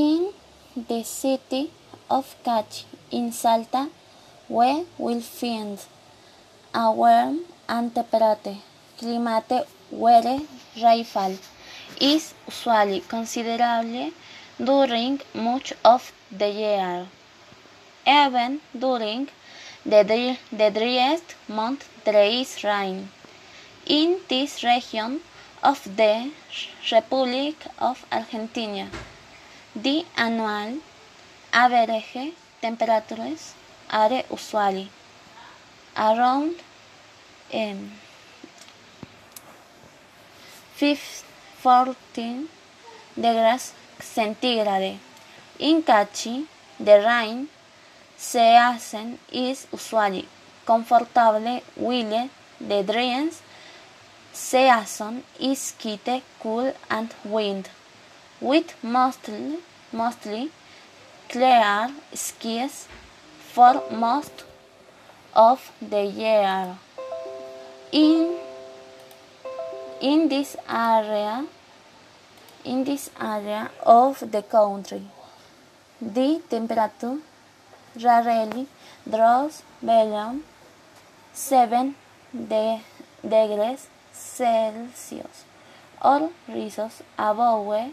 In the city of Cachi in Salta, we will find a warm and temperate climate where rainfall is usually considerable during much of the year. Even during the, the driest month there is rain. In this region of the Republic of Argentina, the annual average temperatures are usually around um, 15 14 degrees centigrade. In Cachi, the rain season is usually comfortable while the dry season is quite cool and wind, with mostly, mostly clear skies for most of the year. In in this area in this area of the country the temperature rarely drops below 7 de- degrees Celsius or rises above